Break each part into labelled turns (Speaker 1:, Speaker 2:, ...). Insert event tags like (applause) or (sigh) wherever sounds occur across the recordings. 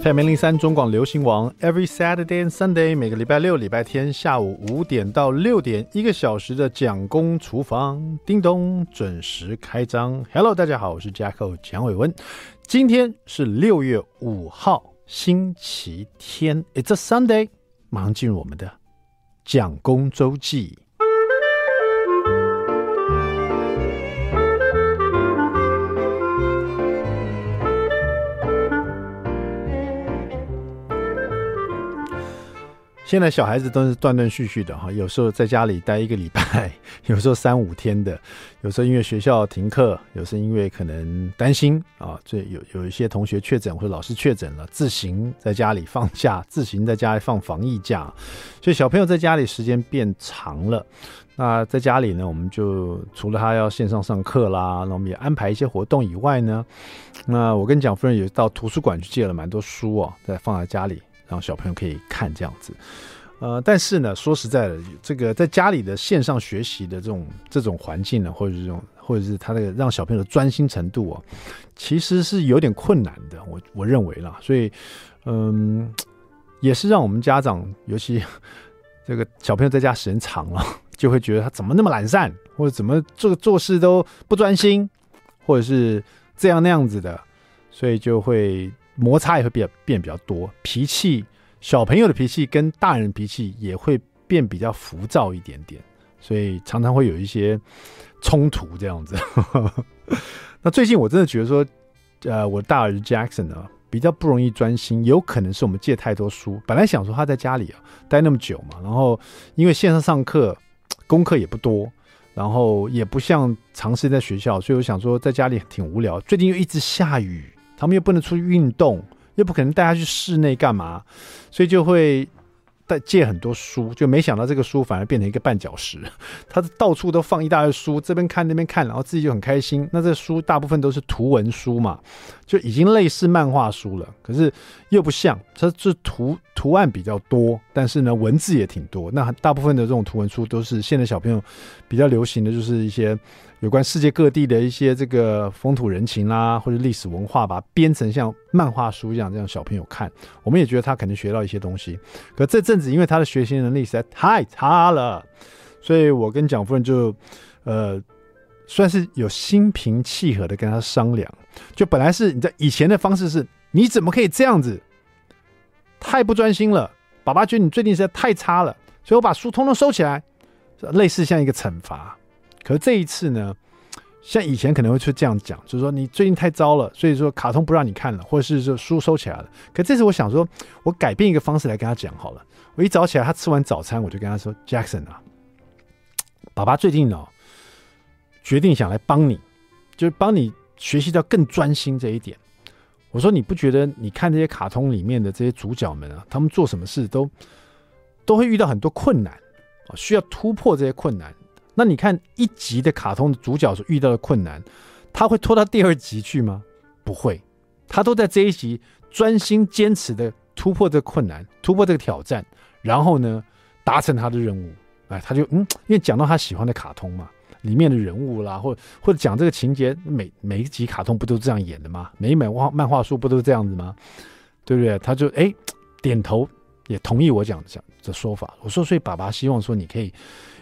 Speaker 1: FM 零零三中广流行网，Every Saturday and Sunday，每个礼拜六、礼拜天下午五点到六点，一个小时的蒋公厨房，叮咚准时开张。Hello，大家好，我是 Jacko 蒋伟文。今天是六月五号，星期天，It's a Sunday。马上进入我们的蒋公周记。现在小孩子都是断断续续的哈，有时候在家里待一个礼拜，(laughs) 有时候三五天的，有时候因为学校停课，有时候因为可能担心啊，这有有一些同学确诊或者老师确诊了，自行在家里放假，自行在家里放防疫假，所以小朋友在家里时间变长了。那在家里呢，我们就除了他要线上上课啦，那我们也安排一些活动以外呢，那我跟蒋夫人也到图书馆去借了蛮多书哦，在放在家里。让小朋友可以看这样子，呃，但是呢，说实在的，这个在家里的线上学习的这种这种环境呢，或者是这种，或者是他的让小朋友的专心程度啊，其实是有点困难的。我我认为啦，所以，嗯，也是让我们家长，尤其 (laughs) 这个小朋友在家时间长了，(laughs) 就会觉得他怎么那么懒散，或者怎么做做事都不专心，或者是这样那样子的，所以就会。摩擦也会变变比较多，脾气，小朋友的脾气跟大人脾气也会变比较浮躁一点点，所以常常会有一些冲突这样子。(laughs) 那最近我真的觉得说，呃，我大儿子 Jackson 呢比较不容易专心，有可能是我们借太多书。本来想说他在家里啊待那么久嘛，然后因为线上上课，功课也不多，然后也不像长时间在学校，所以我想说在家里挺无聊。最近又一直下雨。他们又不能出去运动，又不可能带他去室内干嘛，所以就会带借很多书，就没想到这个书反而变成一个绊脚石。(laughs) 他到处都放一大堆书，这边看那边看，然后自己就很开心。那这书大部分都是图文书嘛，就已经类似漫画书了，可是又不像，它是图图案比较多，但是呢文字也挺多。那大部分的这种图文书都是现在小朋友比较流行的，就是一些。有关世界各地的一些这个风土人情啦，或者历史文化，把它编成像漫画书一样，这样小朋友看，我们也觉得他可能学到一些东西。可这阵子，因为他的学习能力实在太差了，所以我跟蒋夫人就，呃，算是有心平气和的跟他商量。就本来是你在以前的方式是，你怎么可以这样子？太不专心了，爸爸觉得你最近实在太差了，所以我把书通通收起来，类似像一个惩罚。可是这一次呢，像以前可能会去这样讲，就是说你最近太糟了，所以说卡通不让你看了，或者是说书收起来了。可这次我想说，我改变一个方式来跟他讲好了。我一早起来，他吃完早餐，我就跟他说：“Jackson 啊，爸爸最近呢，决定想来帮你，就是帮你学习到更专心这一点。”我说：“你不觉得你看这些卡通里面的这些主角们啊，他们做什么事都都会遇到很多困难啊，需要突破这些困难。”那你看一集的卡通的主角所遇到的困难，他会拖到第二集去吗？不会，他都在这一集专心坚持的突破这个困难，突破这个挑战，然后呢，达成他的任务。哎，他就嗯，因为讲到他喜欢的卡通嘛，里面的人物啦，或或者讲这个情节，每每一集卡通不都这样演的吗？每一本画漫画书不都这样子吗？对不对？他就哎点头，也同意我讲讲的说法。我说，所以爸爸希望说你可以。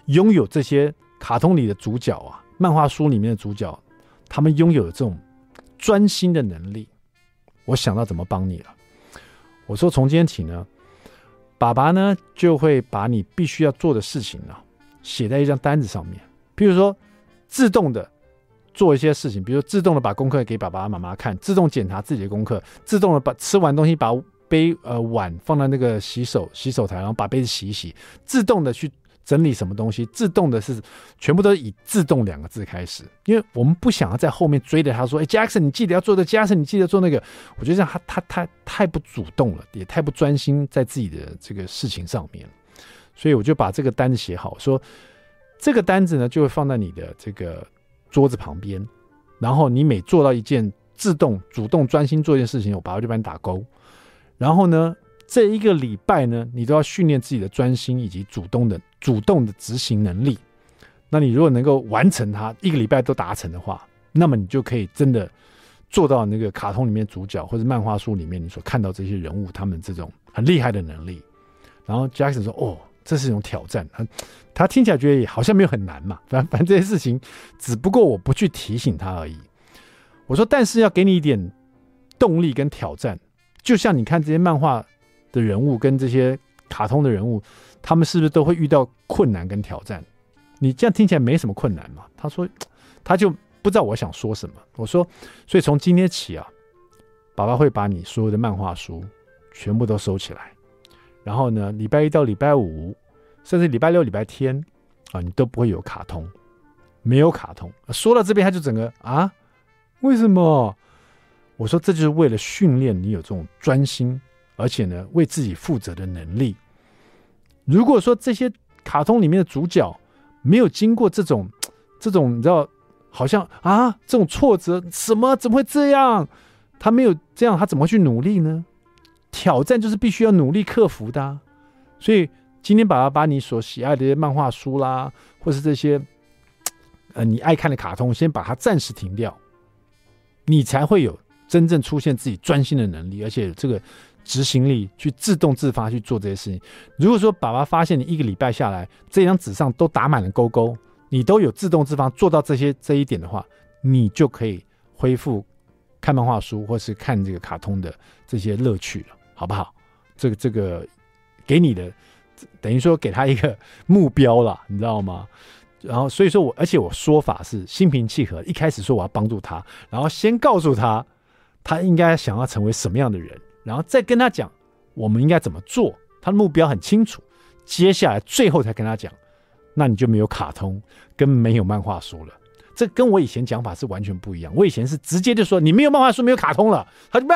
Speaker 1: 拥有这些卡通里的主角啊，漫画书里面的主角，他们拥有的这种专心的能力。我想到怎么帮你了。我说从今天起呢，爸爸呢就会把你必须要做的事情呢写在一张单子上面。比如说，自动的做一些事情，比如自动的把功课给爸爸妈妈看，自动检查自己的功课，自动的把吃完东西把杯呃碗放在那个洗手洗手台，然后把杯子洗一洗，自动的去。整理什么东西，自动的是全部都是以“自动”两个字开始，因为我们不想要在后面追着他说：“哎，Jackson，你记得要做的，Jackson，你记得做那个。”我觉得这样他他他太不主动了，也太不专心在自己的这个事情上面，所以我就把这个单子写好，说这个单子呢就会放在你的这个桌子旁边，然后你每做到一件自动、主动、专心做一件事情，我爸爸就帮你打勾，然后呢。这一个礼拜呢，你都要训练自己的专心以及主动的主动的执行能力。那你如果能够完成它，一个礼拜都达成的话，那么你就可以真的做到那个卡通里面主角或者漫画书里面你所看到这些人物他们这种很厉害的能力。然后 Jackson 说：“哦，这是一种挑战。他听起来觉得也好像没有很难嘛，反反正这些事情只不过我不去提醒他而已。”我说：“但是要给你一点动力跟挑战，就像你看这些漫画的人物跟这些卡通的人物，他们是不是都会遇到困难跟挑战？你这样听起来没什么困难嘛？”他说：“他就。”不知道我想说什么，我说，所以从今天起啊，爸爸会把你所有的漫画书全部都收起来，然后呢，礼拜一到礼拜五，甚至礼拜六、礼拜天啊，你都不会有卡通，没有卡通。说到这边，他就整个啊，为什么？我说这就是为了训练你有这种专心，而且呢，为自己负责的能力。如果说这些卡通里面的主角没有经过这种这种，你知道。好像啊，这种挫折，什么怎么会这样？他没有这样，他怎么会去努力呢？挑战就是必须要努力克服的。所以今天爸爸把你所喜爱的这些漫画书啦，或是这些呃你爱看的卡通，先把它暂时停掉，你才会有真正出现自己专心的能力，而且这个执行力去自动自发去做这些事情。如果说爸爸发现你一个礼拜下来，这张纸上都打满了勾勾。你都有自动自发做到这些这一点的话，你就可以恢复看漫画书或是看这个卡通的这些乐趣了，好不好？这个这个给你的等于说给他一个目标了，你知道吗？然后所以说我而且我说法是心平气和，一开始说我要帮助他，然后先告诉他他应该想要成为什么样的人，然后再跟他讲我们应该怎么做，他的目标很清楚，接下来最后才跟他讲。那你就没有卡通，跟没有漫画书了。这跟我以前讲法是完全不一样。我以前是直接就说你没有漫画书，没有卡通了，他就吧，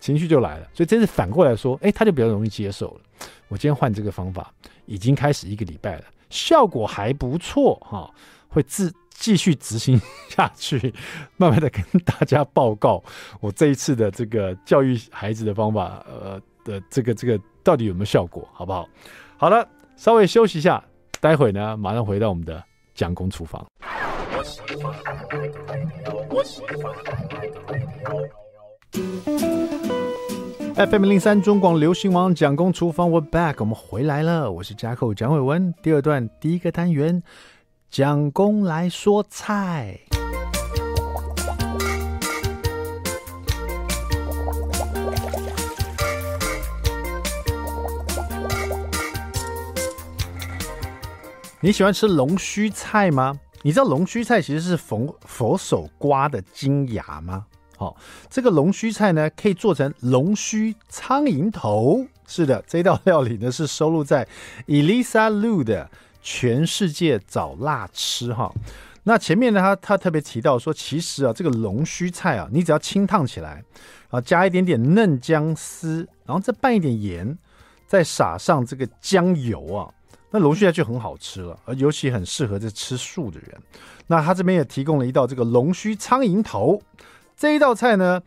Speaker 1: 情绪就来了。所以这次反过来说，哎，他就比较容易接受了。我今天换这个方法，已经开始一个礼拜了，效果还不错哈，会自继续执行下去，(laughs) 慢慢的跟大家报告我这一次的这个教育孩子的方法，呃的这个这个到底有没有效果，好不好？好了，稍微休息一下。待会呢，马上回到我们的蒋公厨房。FM 零三中广流行网蒋公厨房，We're back，我们回来了。我是加寇蒋伟文。第二段第一个单元，蒋公来说菜。你喜欢吃龙须菜吗？你知道龙须菜其实是佛佛手瓜的精芽吗？好、哦，这个龙须菜呢，可以做成龙须苍蝇头。是的，这道料理呢是收录在 Elisa Lu 的《全世界找辣吃》哈。那前面呢，他他特别提到说，其实啊，这个龙须菜啊，你只要清烫起来，啊，加一点点嫩姜丝，然后再拌一点盐，再撒上这个姜油啊。那龙须菜就很好吃了，而尤其很适合这吃素的人。那他这边也提供了一道这个龙须苍蝇头，这一道菜呢，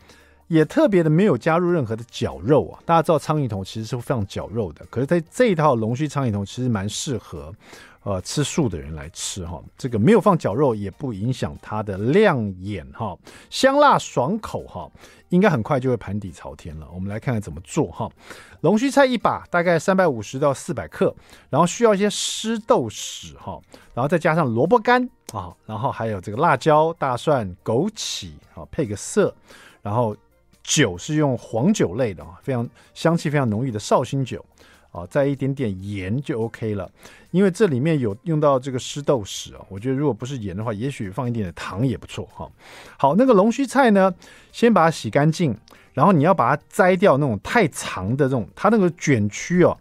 Speaker 1: 也特别的没有加入任何的绞肉啊。大家知道苍蝇头其实是非常绞肉的，可是在这一套龙须苍蝇头其实蛮适合。呃，吃素的人来吃哈，这个没有放绞肉，也不影响它的亮眼哈，香辣爽口哈，应该很快就会盘底朝天了。我们来看看怎么做哈。龙须菜一把，大概三百五十到四百克，然后需要一些湿豆豉哈，然后再加上萝卜干啊，然后还有这个辣椒、大蒜、枸杞啊，配个色，然后酒是用黄酒类的啊，非常香气非常浓郁的绍兴酒。啊，再一点点盐就 OK 了，因为这里面有用到这个湿豆豉啊，我觉得如果不是盐的话，也许放一点点糖也不错哈。好，那个龙须菜呢，先把它洗干净，然后你要把它摘掉那种太长的这种，它那个卷曲哦，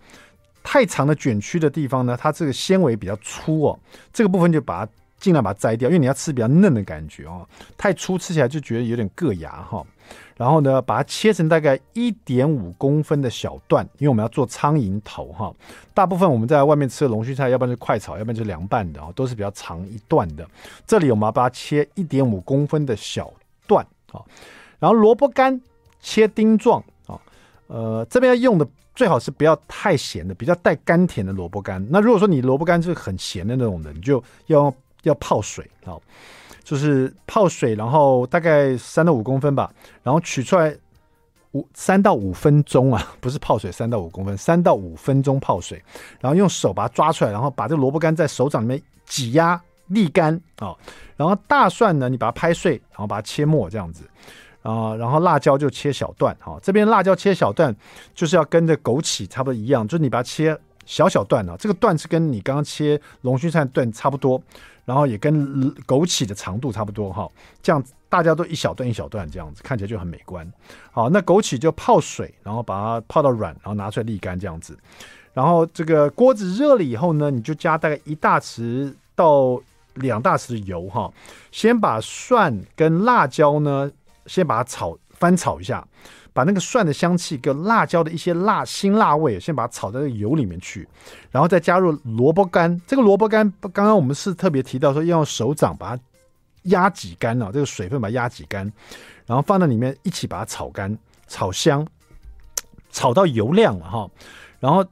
Speaker 1: 太长的卷曲的地方呢，它这个纤维比较粗哦，这个部分就把它尽量把它摘掉，因为你要吃比较嫩的感觉哦，太粗吃起来就觉得有点硌牙哈。然后呢，把它切成大概一点五公分的小段，因为我们要做苍蝇头哈。大部分我们在外面吃的龙须菜，要不然是快炒，要不然就是凉拌的啊，都是比较长一段的。这里我们要把它切一点五公分的小段啊。然后萝卜干切丁状啊，呃，这边要用的最好是不要太咸的，比较带甘甜的萝卜干。那如果说你萝卜干是很咸的那种的，你就要要泡水啊。就是泡水，然后大概三到五公分吧，然后取出来五三到五分钟啊，(laughs) 不是泡水三到五公分，三到五分钟泡水，然后用手把它抓出来，然后把这个萝卜干在手掌里面挤压沥干啊，然后大蒜呢，你把它拍碎，然后把它切末这样子。啊，然后辣椒就切小段，哈，这边辣椒切小段，就是要跟着枸杞差不多一样，就是你把它切小小段啊，这个段是跟你刚刚切龙须菜段差不多，然后也跟枸杞的长度差不多，哈，这样大家都一小段一小段这样子，看起来就很美观。好，那枸杞就泡水，然后把它泡到软，然后拿出来沥干这样子。然后这个锅子热了以后呢，你就加大概一大匙到两大匙的油，哈，先把蒜跟辣椒呢。先把它炒翻炒一下，把那个蒜的香气跟辣椒的一些辣辛辣味，先把它炒在这个油里面去，然后再加入萝卜干。这个萝卜干刚刚我们是特别提到说要用手掌把它压挤干了，这个水分把它压挤干，然后放在里面一起把它炒干、炒香，炒到油亮了哈。然后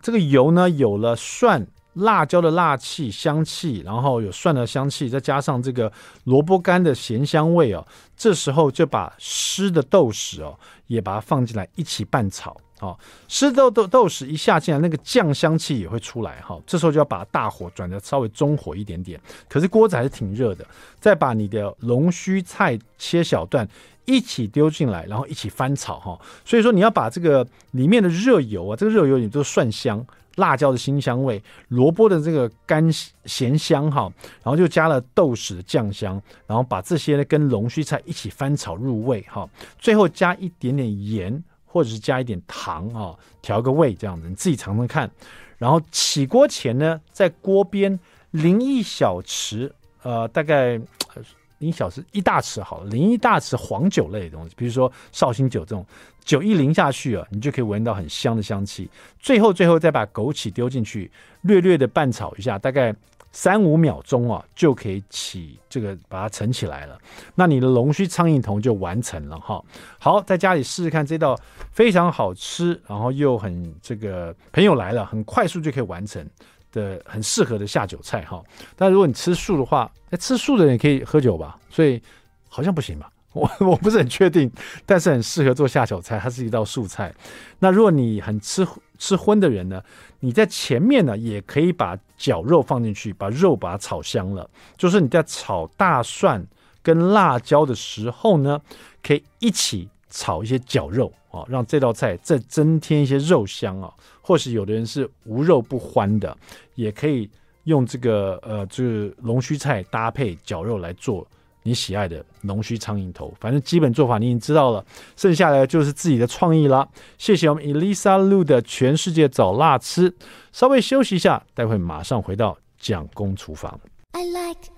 Speaker 1: 这个油呢有了蒜。辣椒的辣气、香气，然后有蒜的香气，再加上这个萝卜干的咸香味哦，这时候就把湿的豆豉哦也把它放进来一起拌炒哦。湿豆豆豆豉一下进来，那个酱香气也会出来哈、哦。这时候就要把大火转的稍微中火一点点，可是锅子还是挺热的。再把你的龙须菜切小段一起丢进来，然后一起翻炒哈、所以说你要把这个里面的热油啊，这个热油你都蒜香。辣椒的辛香味，萝卜的这个干咸香哈，然后就加了豆豉的酱香，然后把这些呢跟龙须菜一起翻炒入味哈，最后加一点点盐或者是加一点糖啊，调个味这样子，你自己尝尝看。然后起锅前呢，在锅边淋一小匙，呃，大概。一小时一大匙好了，淋一大匙黄酒类的东西，比如说绍兴酒这种酒一淋下去啊，你就可以闻到很香的香气。最后最后再把枸杞丢进去，略略的拌炒一下，大概三五秒钟啊，就可以起这个把它盛起来了。那你的龙须苍蝇头就完成了哈。好，在家里试试看这道非常好吃，然后又很这个朋友来了，很快速就可以完成。的很适合的下酒菜哈，但如果你吃素的话，哎，吃素的人也可以喝酒吧？所以好像不行吧？(laughs) 我我不是很确定，但是很适合做下酒菜，它是一道素菜。那如果你很吃吃荤的人呢，你在前面呢也可以把绞肉放进去，把肉把它炒香了。就是你在炒大蒜跟辣椒的时候呢，可以一起炒一些绞肉啊，让这道菜再增添一些肉香啊。或是有的人是无肉不欢的，也可以用这个呃，就是龙须菜搭配绞肉来做你喜爱的龙须苍蝇头。反正基本做法你已经知道了，剩下来就是自己的创意了。谢谢我们 Elisa Lu 的全世界找辣吃。稍微休息一下，待会马上回到蒋公厨房。I like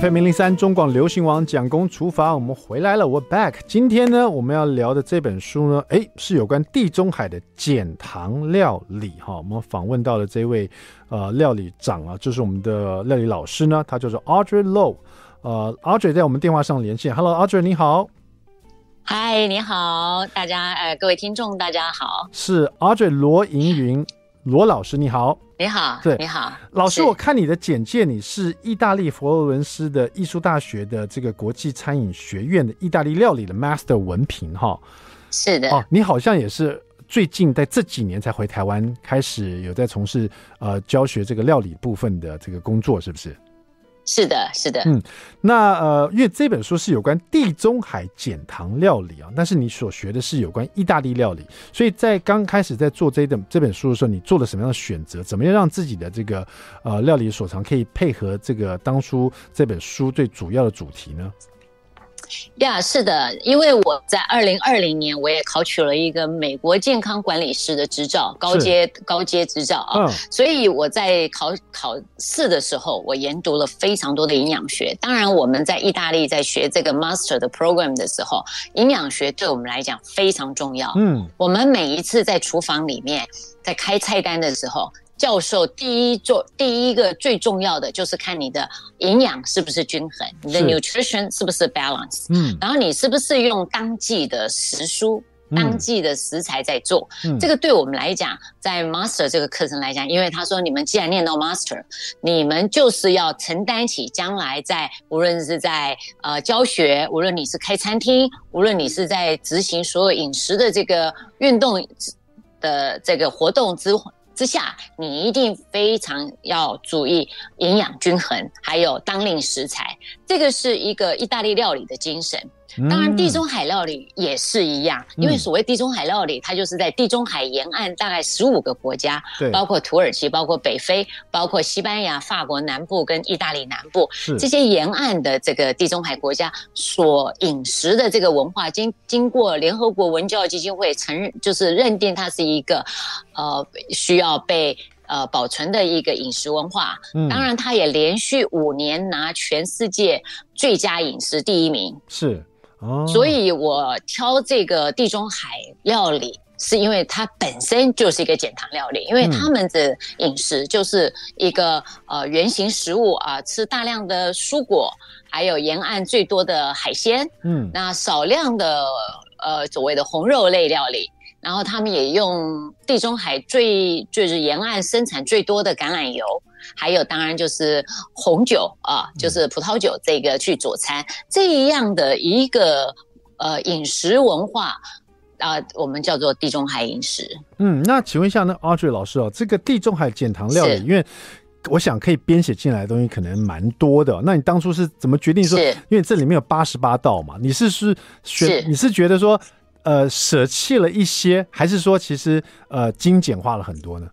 Speaker 1: FM 零零三中广流行网蒋公厨房，我们回来了，我 back。今天呢，我们要聊的这本书呢，诶，是有关地中海的减糖料理哈。我们访问到了这位呃料理长啊，就是我们的料理老师呢，他叫做 Audrey Low。呃，Audrey 在我们电话上连线，Hello，Audrey 你好。
Speaker 2: 嗨，你好，大家呃各位听众大家好。
Speaker 1: 是 Audrey 罗盈云。罗老师你好，
Speaker 2: 你好，
Speaker 1: 对，
Speaker 2: 你好，
Speaker 1: 老师，我看你的简介，你是意大利佛罗伦斯的艺术大学的这个国际餐饮学院的意大利料理的 Master 文凭哈，
Speaker 2: 是的，
Speaker 1: 哦，你好像也是最近在这几年才回台湾，开始有在从事呃教学这个料理部分的这个工作，是不是？
Speaker 2: 是的，是的，
Speaker 1: 嗯，那呃，因为这本书是有关地中海减糖料理啊，但是你所学的是有关意大利料理，所以在刚开始在做这本这本书的时候，你做了什么样的选择？怎么样让自己的这个呃料理所长可以配合这个当初这本书最主要的主题呢？
Speaker 2: 呀是的，因为我在二零二零年我也考取了一个美国健康管理师的执照，高阶高阶执照啊，嗯、所以我在考考试的时候，我研读了非常多的营养学。当然，我们在意大利在学这个 master 的 program 的时候，营养学对我们来讲非常重要。嗯，我们每一次在厨房里面在开菜单的时候。教授第一做第一个最重要的就是看你的营养是不是均衡，你的 nutrition 是不是 balance，嗯，然后你是不是用当季的食蔬当季的食材在做。嗯、这个对我们来讲，在 Master 这个课程来讲，因为他说你们既然念到 Master，你们就是要承担起将来在无论是在呃教学，无论你是开餐厅，无论你是在执行所有饮食的这个运动的这个活动之之下，你一定非常要注意营养均衡，还有当令食材，这个是一个意大利料理的精神。当然，地中海料理也是一样，因为所谓地中海料理，它就是在地中海沿岸大概十五个国家，包括土耳其、包括北非、包括西班牙、法国南部跟意大利南部，这些沿岸的这个地中海国家所饮食的这个文化，经经过联合国文教基金会承认，就是认定它是一个呃需要被呃保存的一个饮食文化。当然，它也连续五年拿全世界最佳饮食第一名。
Speaker 1: 是。
Speaker 2: 所以，我挑这个地中海料理，是因为它本身就是一个减糖料理，因为他们的饮食就是一个呃原型食物啊，吃大量的蔬果，还有沿岸最多的海鲜，嗯，那少量的呃所谓的红肉类料理，然后他们也用地中海最就是沿岸生产最多的橄榄油。还有，当然就是红酒啊，就是葡萄酒这个去佐餐，这样的一个呃饮食文化啊，我们叫做地中海饮食。
Speaker 1: 嗯，那请问一下，那 Audrey 老师哦，这个地中海减糖料理，因为我想可以编写进来的东西可能蛮多的。那你当初是怎么决定说？因为这里面有八十八道嘛，你是是选你是觉得说呃舍弃了一些，还是说其实呃精简化了很多呢？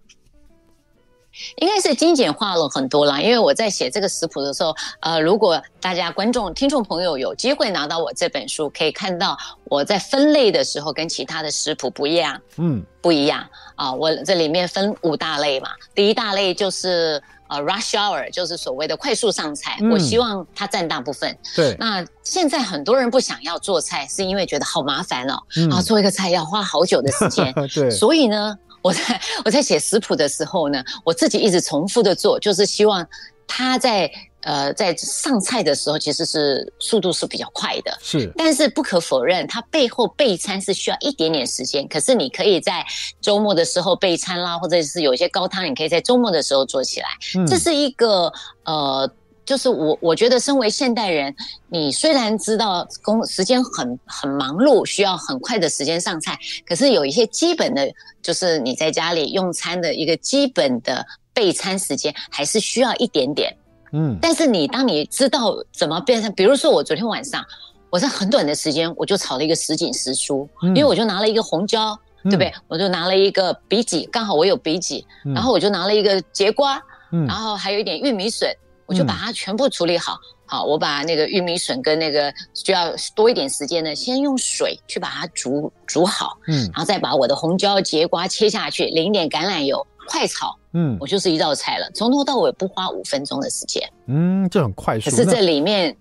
Speaker 2: 应该是精简化了很多啦，因为我在写这个食谱的时候，呃，如果大家观众、听众朋友有机会拿到我这本书，可以看到我在分类的时候跟其他的食谱不一样，嗯，不一样啊。我这里面分五大类嘛，第一大类就是呃 rush hour，就是所谓的快速上菜，嗯、我希望它占大部分。
Speaker 1: 对，
Speaker 2: 那现在很多人不想要做菜，是因为觉得好麻烦哦，嗯、啊，做一个菜要花好久的时间，(laughs)
Speaker 1: 对，
Speaker 2: 所以呢。我在我在写食谱的时候呢，我自己一直重复的做，就是希望他在呃在上菜的时候其实是速度是比较快的，
Speaker 1: 是。但
Speaker 2: 是不可否认，它背后备餐是需要一点点时间。可是你可以在周末的时候备餐啦，或者是有一些高汤，你可以在周末的时候做起来。嗯，这是一个呃。就是我，我觉得身为现代人，你虽然知道工时间很很忙碌，需要很快的时间上菜，可是有一些基本的，就是你在家里用餐的一个基本的备餐时间，还是需要一点点。嗯，但是你当你知道怎么变成，比如说我昨天晚上，我在很短的时间我就炒了一个什锦时蔬，因为我就拿了一个红椒，对不对？我就拿了一个荸荠，刚好我有荸荠，然后我就拿了一个节瓜，然后还有一点玉米笋。我就把它全部处理好，好，我把那个玉米笋跟那个需要多一点时间呢，先用水去把它煮煮好，嗯，然后再把我的红椒、节瓜切下去，淋一点橄榄油，快炒，嗯，我就是一道菜了，从头到尾不花五分钟的时间，
Speaker 1: 嗯，这很快速。
Speaker 2: 可是这里面，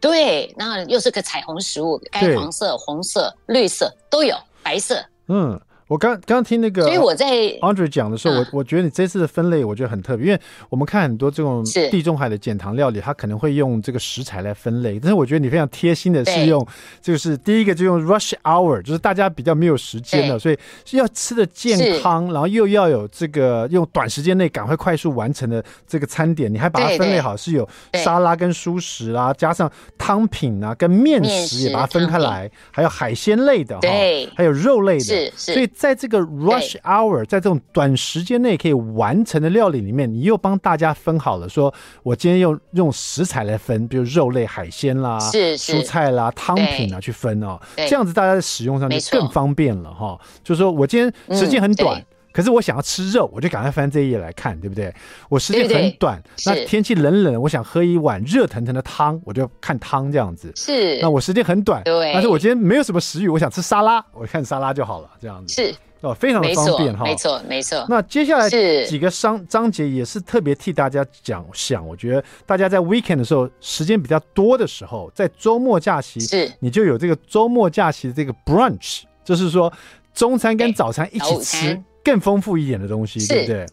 Speaker 2: 对，那又是个彩虹食物，该黄色、红色、绿色都有，白色，
Speaker 1: 嗯。我刚刚刚听那个，
Speaker 2: 所以我在
Speaker 1: Audrey 讲的时候，我我觉得你这次的分类我觉得很特别，因为我们看很多这种地中海的减糖料理，它可能会用这个食材来分类，但是我觉得你非常贴心的是用，就是第一个就用 rush hour，就是大家比较没有时间的，所以是要吃的健康，然后又要有这个用短时间内赶快快速完成的这个餐点，你还把它分类好，是有沙拉跟蔬食啊，加上汤品啊跟面食也把它分开来，还有海鲜类的哈，还有肉类的，所以。在这个 rush hour，在这种短时间内可以完成的料理里面，你又帮大家分好了，说我今天用用食材来分，比如肉类、海鲜啦，是是蔬菜啦、汤品啊去分哦，这样子大家在使用上就更方便了哈。就是说我今天时间很短。嗯可是我想要吃肉，我就赶快翻这一页来看，对不对？我时间很短，对对，那天气冷冷，我想喝一碗热腾腾的汤，我就看汤这样子。是，那我时间很短，对。但是我今天没有什么食欲，我想吃沙拉，我看沙拉就好了，这样子。是哦，非常的方便哈。没错，没错。那接下来几个章章节也是特别替大家讲想，我觉得大家在 weekend 的时候时间比较多的时候，在周末假期，是你就有这个周末假期的这个 brunch，就是说中餐跟早餐一起吃。更丰富一点的东西，对不对？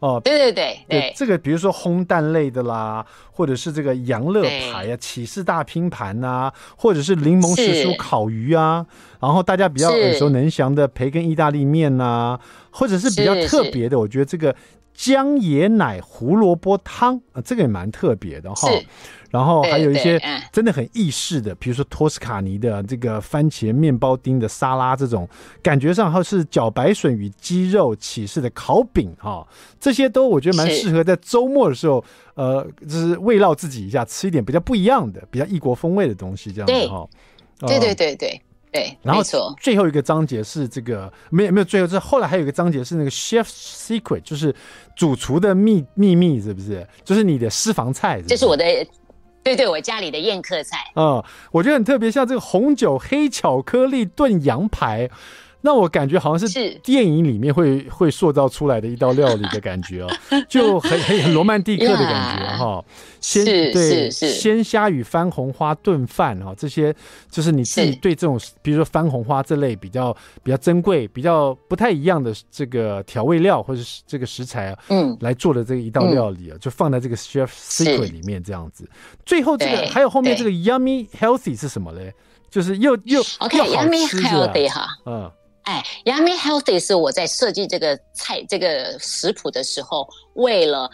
Speaker 1: 哦，
Speaker 2: 对对对对，
Speaker 1: 对，这个比如说烘蛋类的啦，或者是这个羊乐牌啊、起士大拼盘啊，或者是柠檬时蔬烤鱼啊，然后大家比较耳熟能详的培根意大利面呐、啊，或者是比较特别的，我觉得这个姜椰奶胡萝卜汤啊，这个也蛮特别的哈。然后还有一些真的很意式的，比如说托斯卡尼的这个番茄面包丁的沙拉，这种感觉上它是茭白笋与鸡肉起士的烤饼哈，这些都我觉得蛮适合在周末的时候，呃，就是慰劳自己一下，吃一点比较不一样的、比较异国风味的东西，这样子哈。
Speaker 2: 对对对对对。
Speaker 1: 然后最后一个章节是这个没有没有最后这后来还有一个章节是那个 Chef's Secret，就是主厨的秘秘密，是不是？就是你的私房菜是是？
Speaker 2: 这是我的。对对，我家里的宴客菜，
Speaker 1: 嗯，我觉得很特别，像这个红酒黑巧克力炖羊排。那我感觉好像是电影里面会会塑造出来的一道料理的感觉哦，(laughs) 就很很很罗曼蒂克的感觉哈。鲜对鲜虾与番红花炖饭哈，这些就是你自己对这种比如说番红花这类比较比较珍贵、比较不太一样的这个调味料或者是这个食材啊，嗯，来做的这个一道料理啊，就放在这个 Chef Secret 里面这样子。最后这个还有后面这个 Yummy Healthy 是什么嘞？就是又又
Speaker 2: OK Yummy Healthy 哈，嗯。哎，Yummy Healthy 是我在设计这个菜这个食谱的时候，为了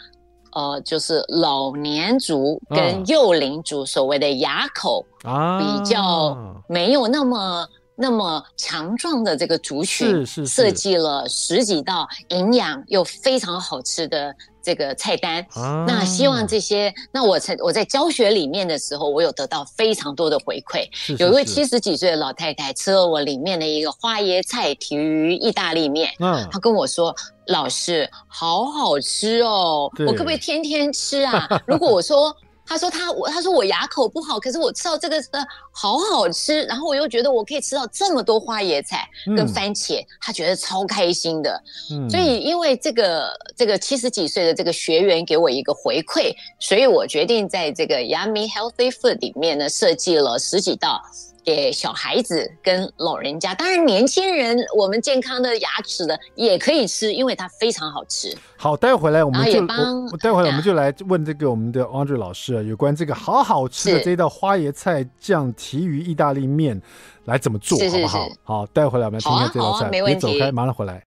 Speaker 2: 呃，就是老年族跟幼龄族所谓的牙口啊比较没有那么那么强壮的这个族群，是是设计了十几道营养又非常好吃的。这个菜单，啊、那希望这些，那我在我在教学里面的时候，我有得到非常多的回馈。是是是有一位七十几岁的老太太吃了我里面的一个花椰菜体育意大利面，嗯，她跟我说：“老师，好好吃哦，我可不可以天天吃啊？”如果我说。他说他我他说我牙口不好，可是我吃到这个呃好好吃，然后我又觉得我可以吃到这么多花椰菜跟番茄，嗯、他觉得超开心的。嗯，所以因为这个这个七十几岁的这个学员给我一个回馈，所以我决定在这个 Yummy Healthy Food 里面呢设计了十几道。给小孩子跟老人家，当然年轻人，我们健康的牙齿的也可以吃，因为它非常好吃。
Speaker 1: 好，待会回来我们就我待会我们就来问这个我们的 Audrey 老师啊，有关这个好好吃的这道花椰菜酱提鱼意大利面来怎么做，好不好？好，待会回来我们来听听这道菜，别走开，马上回来。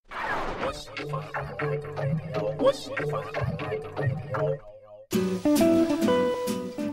Speaker 1: (laughs)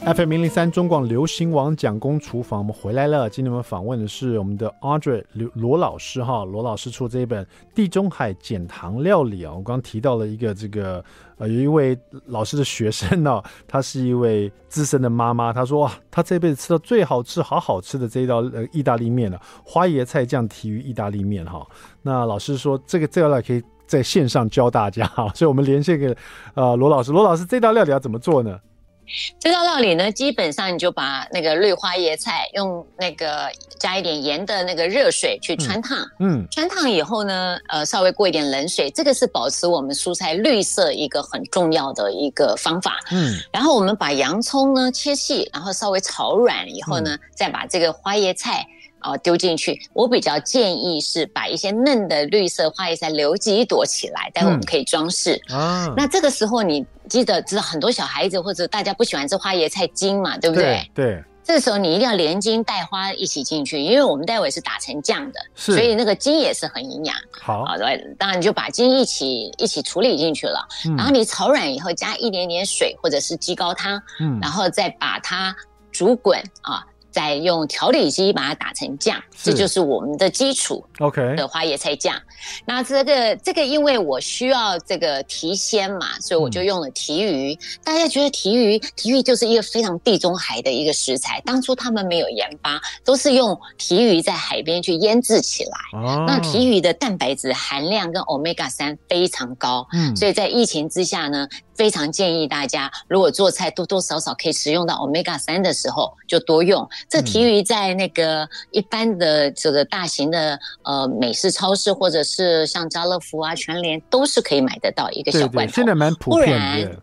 Speaker 1: FM 零零三中广流行网蒋公厨房，我们回来了。今天我们访问的是我们的 Audrey 罗老师哈，罗老师出这一本《地中海减糖料理》啊。我刚刚提到了一个这个呃，有一位老师的学生呢，(laughs) 她是一位资深的妈妈，她说哇，她这辈子吃到最好吃、好好吃的这一道呃意大利面了，花椰菜酱提鱼意大利面哈。那老师说这个这道料可以在线上教大家哈，所以我们连线给呃罗老师，罗老师这道料理要怎么做呢？
Speaker 2: 这道料理呢，基本上你就把那个绿花椰菜用那个加一点盐的那个热水去穿烫，嗯，穿烫以后呢，呃，稍微过一点冷水，这个是保持我们蔬菜绿色一个很重要的一个方法，嗯，然后我们把洋葱呢切细，然后稍微炒软以后呢，再把这个花椰菜。哦，丢进去。我比较建议是把一些嫩的绿色花椰菜留几朵起来，待会我们可以装饰。嗯、啊，那这个时候你记得知道，很多小孩子或者大家不喜欢吃花椰菜茎嘛，对不对？
Speaker 1: 对。对
Speaker 2: 这个时候你一定要连筋带花一起进去，因为我们待会是打成酱的，所以那个筋也是很营养。好，好，对，当然你就把茎一起一起处理进去了。嗯、然后你炒软以后，加一点点水或者是鸡高汤，嗯，然后再把它煮滚啊。再用调理机把它打成酱，是这就是我们的基础。OK 的花椰菜酱。那这个这个，因为我需要这个提鲜嘛，所以我就用了提鱼。嗯、大家觉得提鱼，提鱼就是一个非常地中海的一个食材。当初他们没有盐巴，都是用提鱼在海边去腌制起来。哦、那提鱼的蛋白质含量跟 Omega 三非常高，嗯，所以在疫情之下呢。非常建议大家，如果做菜多多少少可以使用到 Omega 三的时候，就多用。这提于在那个一般的这个大型的呃美式超市，或者是像家乐福啊、全联，都是可以买得到一个小罐头。
Speaker 1: 现在蛮普遍的，
Speaker 2: 不然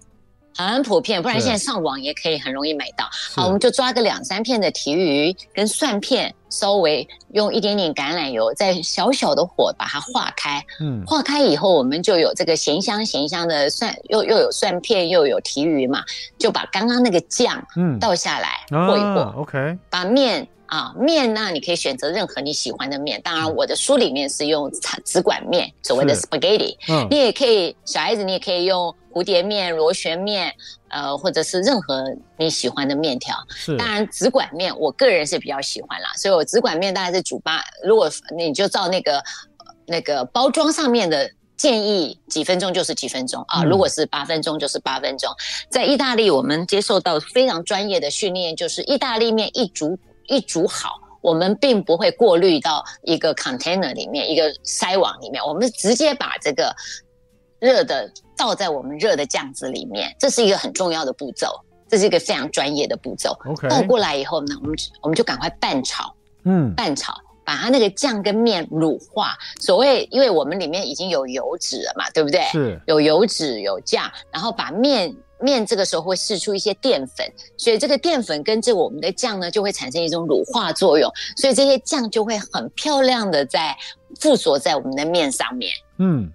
Speaker 2: 很普遍，不然现在上网也可以很容易买到。好，我们就抓个两三片的提鱼，跟蒜片。稍微用一点点橄榄油，在小小的火把它化开。嗯，化开以后，我们就有这个咸香咸香的蒜，又又有蒜片，又有提鱼嘛，就把刚刚那个酱嗯倒下来和一和。
Speaker 1: 啊、OK，
Speaker 2: 把面。啊，面呢，你可以选择任何你喜欢的面。当然，我的书里面是用直管面，所谓的 spaghetti。嗯，你也可以，小孩子你也可以用蝴蝶面、螺旋面，呃，或者是任何你喜欢的面条。是，当然直管面，我个人是比较喜欢啦，所以我直管面大概是煮八，如果你就照那个那个包装上面的建议，几分钟就是几分钟啊。如果是八分钟就是八分钟。在意大利，我们接受到非常专业的训练，就是意大利面一煮。一煮好，我们并不会过滤到一个 container 里面，一个筛网里面，我们直接把这个热的倒在我们热的酱汁里面，这是一个很重要的步骤，这是一个非常专业的步骤。倒过来以后呢，我们我们就赶快拌炒，嗯，拌炒，把它那个酱跟面乳化。所谓，因为我们里面已经有油脂了嘛，对不对？是，有油脂有酱，然后把面。面这个时候会释出一些淀粉，所以这个淀粉跟着我们的酱呢，就会产生一种乳化作用，所以这些酱就会很漂亮的在附着在我们的面上面。嗯，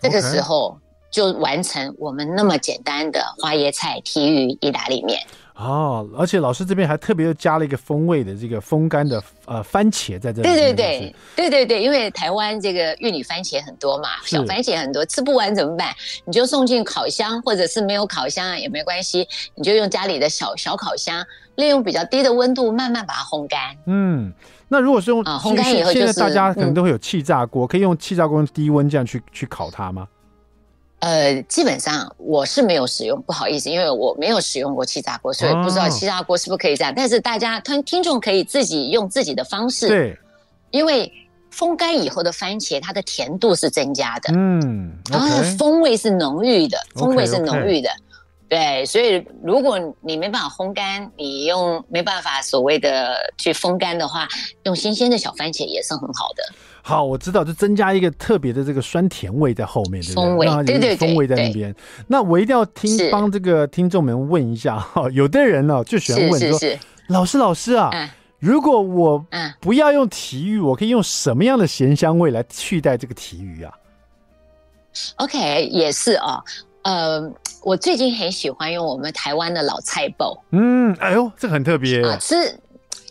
Speaker 2: 这个时候就完成我们那么简单的花椰菜提鱼意大利面。
Speaker 1: 哦，而且老师这边还特别又加了一个风味的这个风干的呃番茄在这里。
Speaker 2: 对对对对对对，因为台湾这个玉米番茄很多嘛，小番茄很多，吃不完怎么办？你就送进烤箱，或者是没有烤箱啊也没关系，你就用家里的小小烤箱，利用比较低的温度慢慢把它烘干。
Speaker 1: 嗯，那如果是用啊烘干以后，就是现在大家可能都会有气炸锅，嗯、可以用气炸锅用低温这样去去烤它吗？
Speaker 2: 呃，基本上我是没有使用，不好意思，因为我没有使用过气炸锅，所以不知道气炸锅是不是可以这样。哦、但是大家听听众可以自己用自己的方式，对，因为风干以后的番茄，它的甜度是增加的，嗯，然后风味是浓郁的风味是浓郁的，okay, okay. 对，所以如果你没办法烘干，你用没办法所谓的去风干的话，用新鲜的小番茄也是很好的。
Speaker 1: 好，我知道，就增加一个特别的这个酸甜味在后面，对不对？
Speaker 2: 风味，对对对，
Speaker 1: 风味在那边。那我一定要听帮这个听众们问一下哈，有的人呢就喜欢问说，老师老师啊，如果我不要用提鱼，我可以用什么样的咸香味来取代这个提鱼啊
Speaker 2: ？OK，也是哦，呃，我最近很喜欢用我们台湾的老菜包。
Speaker 1: 嗯，哎呦，这个很特别
Speaker 2: 啊，吃。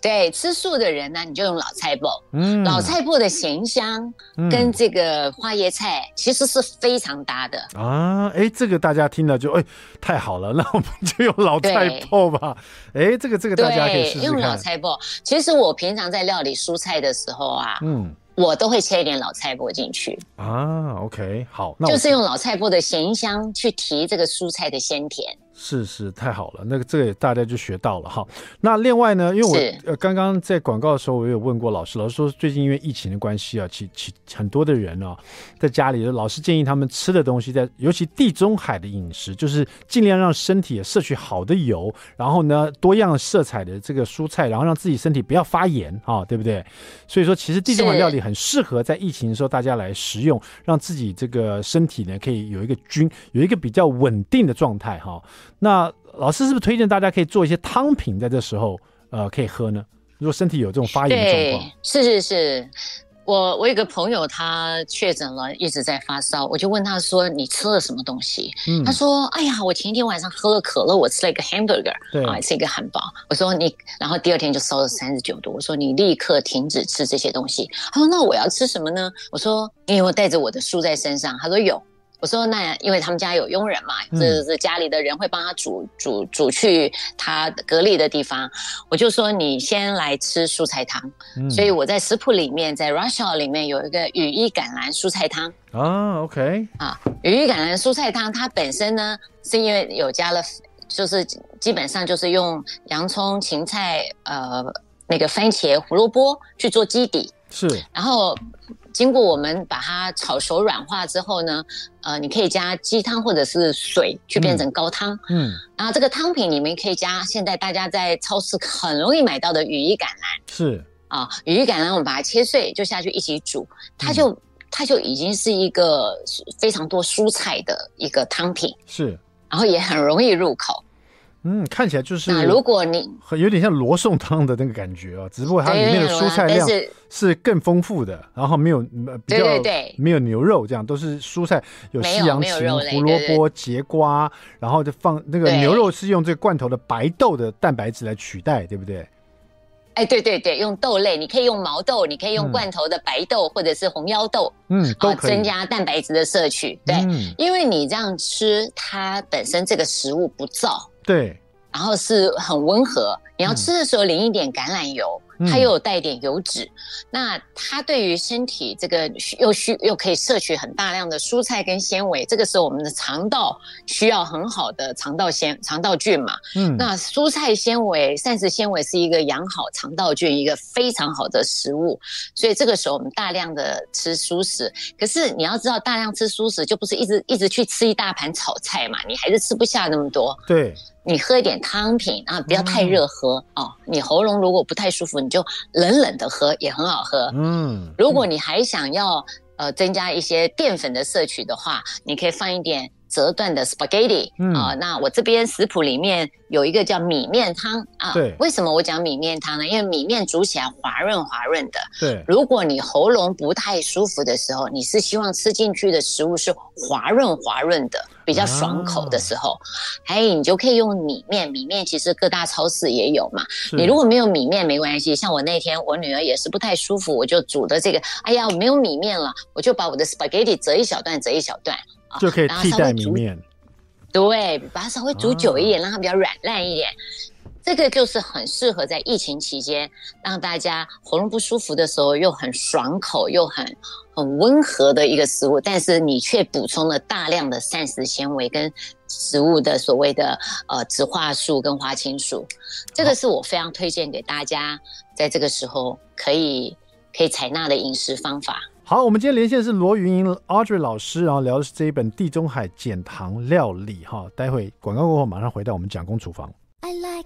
Speaker 2: 对，吃素的人呢，你就用老菜脯。嗯，老菜脯的咸香跟这个花椰菜其实是非常搭的
Speaker 1: 啊。哎，这个大家听了就哎太好了，那我们就用老菜脯吧。哎，这个这个大家可以试。
Speaker 2: 用老菜脯。其实我平常在料理蔬菜的时候啊，嗯，我都会切一点老菜脯进去
Speaker 1: 啊。OK，好，
Speaker 2: 那就是用老菜脯的咸香去提这个蔬菜的鲜甜。
Speaker 1: 是是太好了，那个这个大家就学到了哈。那另外呢，因为我呃刚刚在广告的时候，我有问过老师，老师说最近因为疫情的关系啊，其其很多的人啊，在家里，老师建议他们吃的东西，在尤其地中海的饮食，就是尽量让身体也摄取好的油，然后呢多样色彩的这个蔬菜，然后让自己身体不要发炎啊，对不对？所以说，其实地中海料理很适合在疫情的时候大家来食用，让自己这个身体呢可以有一个均有一个比较稳定的状态哈。那老师是不是推荐大家可以做一些汤品，在这时候呃可以喝呢？如果身体有这种发炎的状况，
Speaker 2: 是是是，我我有个朋友他确诊了，一直在发烧，我就问他说：“你吃了什么东西？”嗯、他说：“哎呀，我前一天晚上喝了可乐，我吃了一个 hamburger，对啊，吃一个汉堡。”我说：“你，然后第二天就烧了三十九度。”我说：“你立刻停止吃这些东西。”他说：“那我要吃什么呢？”我说：“你有没有带着我的书在身上？”他说：“有。”我说那因为他们家有佣人嘛，这是家里的人会帮他煮煮煮去他隔离的地方。我就说你先来吃蔬菜汤，嗯、所以我在食谱里面在 Russia 里面有一个羽衣甘蓝蔬菜汤
Speaker 1: 啊。OK
Speaker 2: 啊，羽衣甘蓝蔬菜汤它本身呢是因为有加了，就是基本上就是用洋葱、芹菜、呃那个番茄、胡萝卜去做基底，
Speaker 1: 是，
Speaker 2: 然后。经过我们把它炒熟软化之后呢，呃，你可以加鸡汤或者是水去变成高汤。嗯，然后这个汤品里面可以加现在大家在超市很容易买到的羽衣甘蓝。
Speaker 1: 是
Speaker 2: 啊，羽衣甘蓝我们把它切碎就下去一起煮，它就、嗯、它就已经是一个非常多蔬菜的一个汤品。
Speaker 1: 是，
Speaker 2: 然后也很容易入口。
Speaker 1: 嗯，看起来就是
Speaker 2: 那如果你
Speaker 1: 有点像罗宋汤的那个感觉哦，只不过它里面的蔬菜量是更丰富的，然后没有比较
Speaker 2: 对对对，
Speaker 1: 没有牛肉这样，都是蔬菜，有西洋芹、胡萝卜、节瓜，然后就放那个牛肉是用这个罐头的白豆的蛋白质来取代，对不对？
Speaker 2: 哎，对对对，用豆类，你可以用毛豆，你可以用罐头的白豆、嗯、或者是红腰豆，
Speaker 1: 嗯，都可以。
Speaker 2: 增加蛋白质的摄取。对、嗯，因为你这样吃，它本身这个食物不燥，
Speaker 1: 对，
Speaker 2: 然后是很温和。你要吃的时候淋一点橄榄油。嗯它又有带点油脂，嗯，那它对于身体这个又需又可以摄取很大量的蔬菜跟纤维，这个时候我们的肠道需要很好的肠道纤肠道菌嘛，嗯，那蔬菜纤维膳食纤维是一个养好肠道菌一个非常好的食物，所以这个时候我们大量的吃蔬食，可是你要知道大量吃蔬食就不是一直一直去吃一大盘炒菜嘛，你还是吃不下那么多，
Speaker 1: 对。
Speaker 2: 你喝一点汤品啊，不要太热喝、嗯、哦。你喉咙如果不太舒服，你就冷冷的喝也很好喝。嗯，如果你还想要呃增加一些淀粉的摄取的话，你可以放一点。折断的 spaghetti 啊、嗯呃，那我这边食谱里面有一个叫米面汤啊。对，为什么我讲米面汤呢？因为米面煮起来滑润滑润的。对，如果你喉咙不太舒服的时候，你是希望吃进去的食物是滑润滑润的，比较爽口的时候，哎、啊，你就可以用米面。米面其实各大超市也有嘛。你如果没有米面没关系，像我那天我女儿也是不太舒服，我就煮的这个，哎呀，我没有米面了，我就把我的 spaghetti 折一小段，折一小段。
Speaker 1: 就可以替代米面，
Speaker 2: 对，把它稍微煮久一点，让它比较软烂一点。这个就是很适合在疫情期间，让大家喉咙不舒服的时候，又很爽口又很很温和的一个食物。但是你却补充了大量的膳食纤维跟食物的所谓的呃植化素跟花青素。这个是我非常推荐给大家，在这个时候可以可以采纳的饮食方法。
Speaker 1: 好，我们今天连线的是罗云英 Audrey 老师，然后聊的是这一本《地中海减糖料理》哈。待会广告过后，马上回到我们蒋公厨房。I like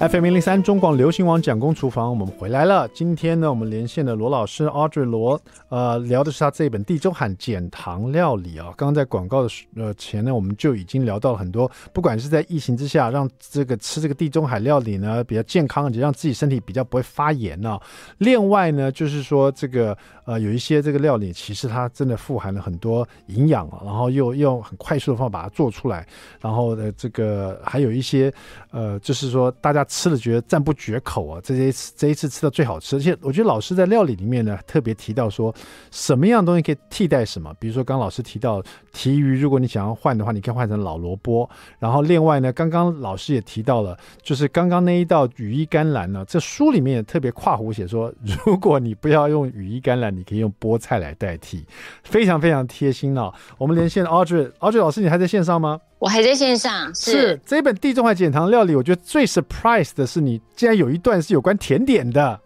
Speaker 1: FM 零零三中广流行网蒋公厨房，我们回来了。今天呢，我们连线的罗老师 Audrey 罗，呃，聊的是他这一本地中海减糖料理啊。刚刚在广告的呃前呢，我们就已经聊到了很多，不管是在疫情之下，让这个吃这个地中海料理呢比较健康，而且让自己身体比较不会发炎呢、啊。另外呢，就是说这个呃有一些这个料理，其实它真的富含了很多营养，然后又用很快速的方法把它做出来，然后呢这个还有一些呃，就是说大家。吃了觉得赞不绝口啊！这一次这一次吃到最好吃，而且我觉得老师在料理里面呢特别提到说，什么样东西可以替代什么？比如说刚老师提到提鱼，如果你想要换的话，你可以换成老萝卜。然后另外呢，刚刚老师也提到了，就是刚刚那一道羽衣甘蓝呢，这书里面也特别跨弧写说，(laughs) 如果你不要用羽衣甘蓝，你可以用菠菜来代替，非常非常贴心哦。我们连线 Audrey，Audrey 老师，你还在线上吗？
Speaker 2: 我还在线上，是，
Speaker 1: 是这本地中海减糖料理，我觉得最 surprise 的是你竟然有一段是有关甜点的。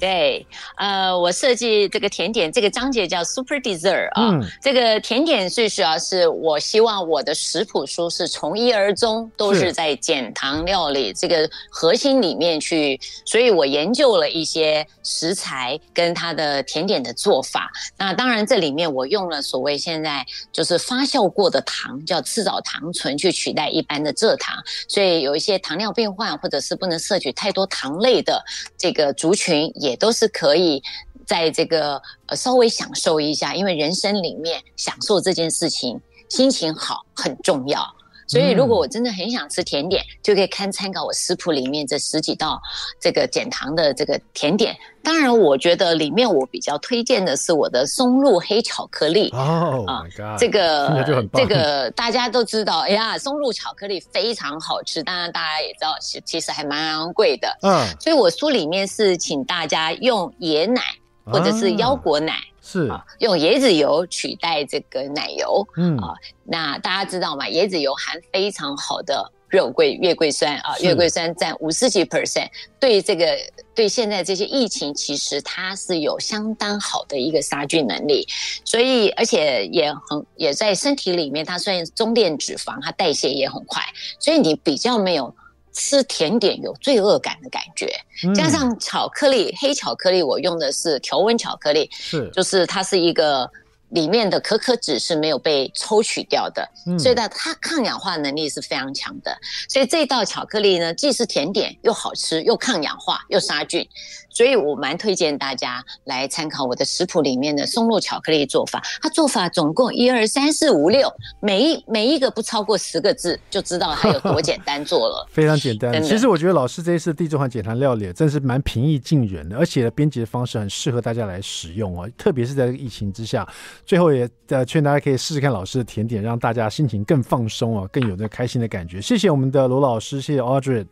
Speaker 2: 对，呃，我设计这个甜点，这个章节叫 Super Dessert 啊、嗯。这个甜点最主要是我希望我的食谱书是从一而终，都是在减糖料理这个核心里面去，所以我研究了一些食材跟它的甜点的做法。那当然这里面我用了所谓现在就是发酵过的糖，叫赤藻糖醇，去取代一般的蔗糖，所以有一些糖尿病患或者是不能摄取太多糖类的这个族群。也都是可以在这个呃稍微享受一下，因为人生里面享受这件事情，心情好很重要。所以如果我真的很想吃甜点，嗯、就可以看参考我食谱里面这十几道这个减糖的这个甜点。当然，我觉得里面我比较推荐的是我的松露黑巧克力。哦、啊，这个这个大家都知道，哎呀，松露巧克力非常好吃。当然，大家也知道，其其实还蛮昂贵的。嗯，所以我书里面是请大家用椰奶或者是腰果奶。啊是啊，用椰子油取代这个奶油，嗯啊，那大家知道吗？椰子油含非常好的肉桂月桂酸啊，月桂酸占五十几 percent，对这个对现在这些疫情，其实它是有相当好的一个杀菌能力，所以而且也很也在身体里面，它虽然中链脂肪，它代谢也很快，所以你比较没有。吃甜点有罪恶感的感觉，加上巧克力，黑巧克力我用的是条纹巧克力，是，就是它是一个里面的可可脂是没有被抽取掉的，嗯、所以呢，它抗氧化能力是非常强的。所以这道巧克力呢，既是甜点，又好吃，又抗氧化，又杀菌。所以我蛮推荐大家来参考我的食谱里面的松露巧克力做法。它做法总共一二三四五六，每一每一个不超过十个字，就知道它有多简单做了。(laughs)
Speaker 1: 非常简单。其实我觉得老师这一次地中海简单料理真是蛮平易近人的，而且编辑的方式很适合大家来使用哦。特别是在这个疫情之下，最后也呃劝大家可以试试看老师的甜点，让大家心情更放松哦，更有那个开心的感觉。谢谢我们的罗老师，谢谢 Audrey，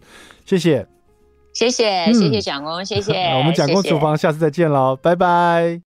Speaker 1: 谢谢。
Speaker 2: 谢谢，谢谢蒋工，谢谢。(laughs)
Speaker 1: 我们蒋工厨房下次再见喽，拜拜。